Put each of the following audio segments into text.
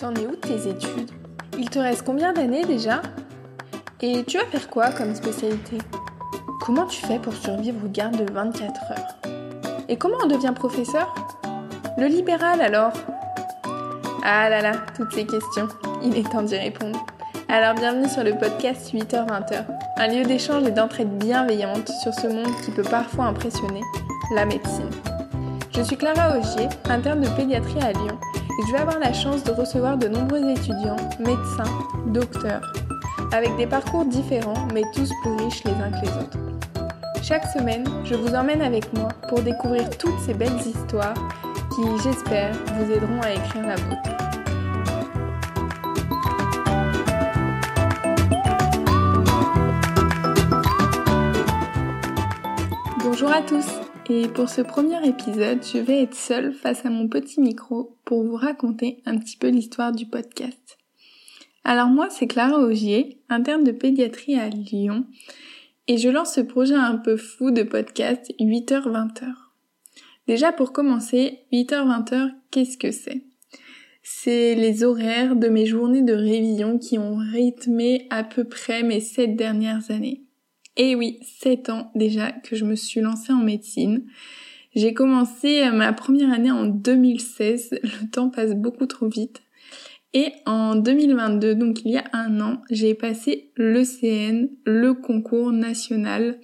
T'en es où de tes études? Il te reste combien d'années déjà? Et tu vas faire quoi comme spécialité? Comment tu fais pour survivre aux gardes de 24 heures? Et comment on devient professeur? Le libéral alors? Ah là là, toutes ces questions, il est temps d'y répondre. Alors bienvenue sur le podcast 8h-20h, un lieu d'échange et d'entraide bienveillante sur ce monde qui peut parfois impressionner, la médecine. Je suis Clara Augier, interne de pédiatrie à Lyon je vais avoir la chance de recevoir de nombreux étudiants, médecins, docteurs, avec des parcours différents mais tous plus riches les uns que les autres. Chaque semaine, je vous emmène avec moi pour découvrir toutes ces belles histoires qui, j'espère, vous aideront à écrire la vôtre. Bonjour à tous et pour ce premier épisode, je vais être seule face à mon petit micro pour vous raconter un petit peu l'histoire du podcast. Alors moi, c'est Clara Augier, interne de pédiatrie à Lyon, et je lance ce projet un peu fou de podcast 8h-20h. Déjà pour commencer, 8h-20h, qu'est-ce que c'est? C'est les horaires de mes journées de révision qui ont rythmé à peu près mes sept dernières années. Et oui, 7 ans déjà que je me suis lancée en médecine. J'ai commencé euh, ma première année en 2016, le temps passe beaucoup trop vite. Et en 2022, donc il y a un an, j'ai passé l'ECN, le concours national,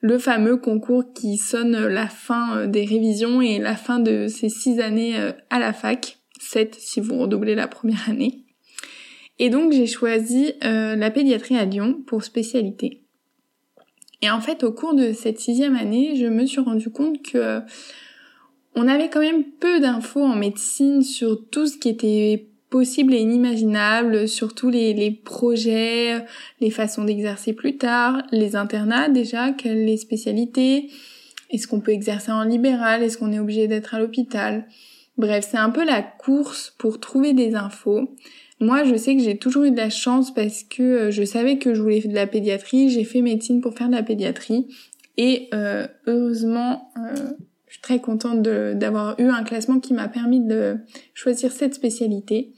le fameux concours qui sonne la fin euh, des révisions et la fin de ces six années euh, à la fac, 7 si vous redoublez la première année. Et donc j'ai choisi la pédiatrie à Lyon pour spécialité. Et en fait, au cours de cette sixième année, je me suis rendu compte que on avait quand même peu d'infos en médecine sur tout ce qui était possible et inimaginable, surtout les, les projets, les façons d'exercer plus tard, les internats déjà, quelles les spécialités, est-ce qu'on peut exercer en libéral, est-ce qu'on est obligé d'être à l'hôpital. Bref, c'est un peu la course pour trouver des infos. Moi, je sais que j'ai toujours eu de la chance parce que euh, je savais que je voulais faire de la pédiatrie. J'ai fait médecine pour faire de la pédiatrie. Et euh, heureusement, euh, je suis très contente d'avoir eu un classement qui m'a permis de choisir cette spécialité.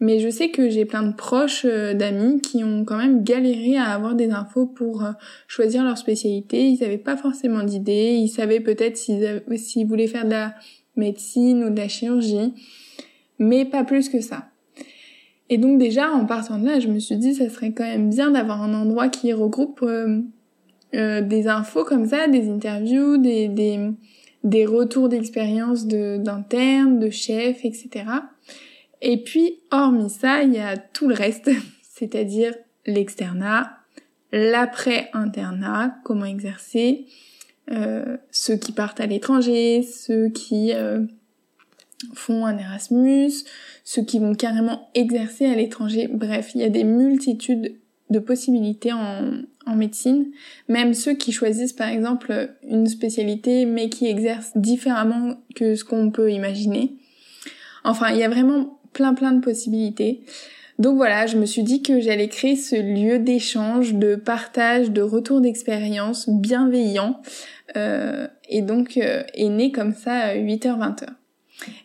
Mais je sais que j'ai plein de proches d'amis qui ont quand même galéré à avoir des infos pour choisir leur spécialité. Ils n'avaient pas forcément d'idées. Ils savaient peut-être s'ils voulaient faire de la médecine ou de la chirurgie. Mais pas plus que ça. Et donc déjà, en partant de là, je me suis dit, ça serait quand même bien d'avoir un endroit qui regroupe euh, euh, des infos comme ça, des interviews, des, des, des retours d'expérience d'internes, de, chefs, etc. Et puis, hormis ça, il y a tout le reste, c'est-à-dire l'externat, l'après-internat, comment exercer, euh, ceux qui partent à l'étranger, ceux qui euh, font un Erasmus, ceux qui vont carrément exercer à l'étranger. Bref, il y a des multitudes de possibilités en, en médecine, même ceux qui choisissent par exemple une spécialité mais qui exercent différemment que ce qu'on peut imaginer. Enfin, il y a vraiment plein plein de possibilités. Donc voilà, je me suis dit que j'allais créer ce lieu d'échange, de partage, de retour d'expérience bienveillant. Euh, et donc euh, est né comme ça 8h-20h.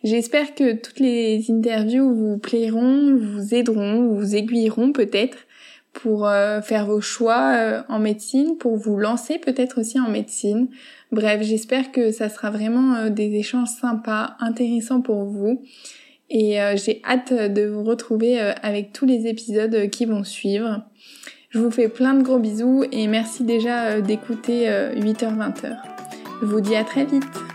J'espère que toutes les interviews vous plairont, vous aideront, vous aiguilleront peut-être pour euh, faire vos choix euh, en médecine, pour vous lancer peut-être aussi en médecine. Bref, j'espère que ça sera vraiment euh, des échanges sympas, intéressants pour vous. Et j'ai hâte de vous retrouver avec tous les épisodes qui vont suivre. Je vous fais plein de gros bisous et merci déjà d'écouter 8h-20h. Je vous dis à très vite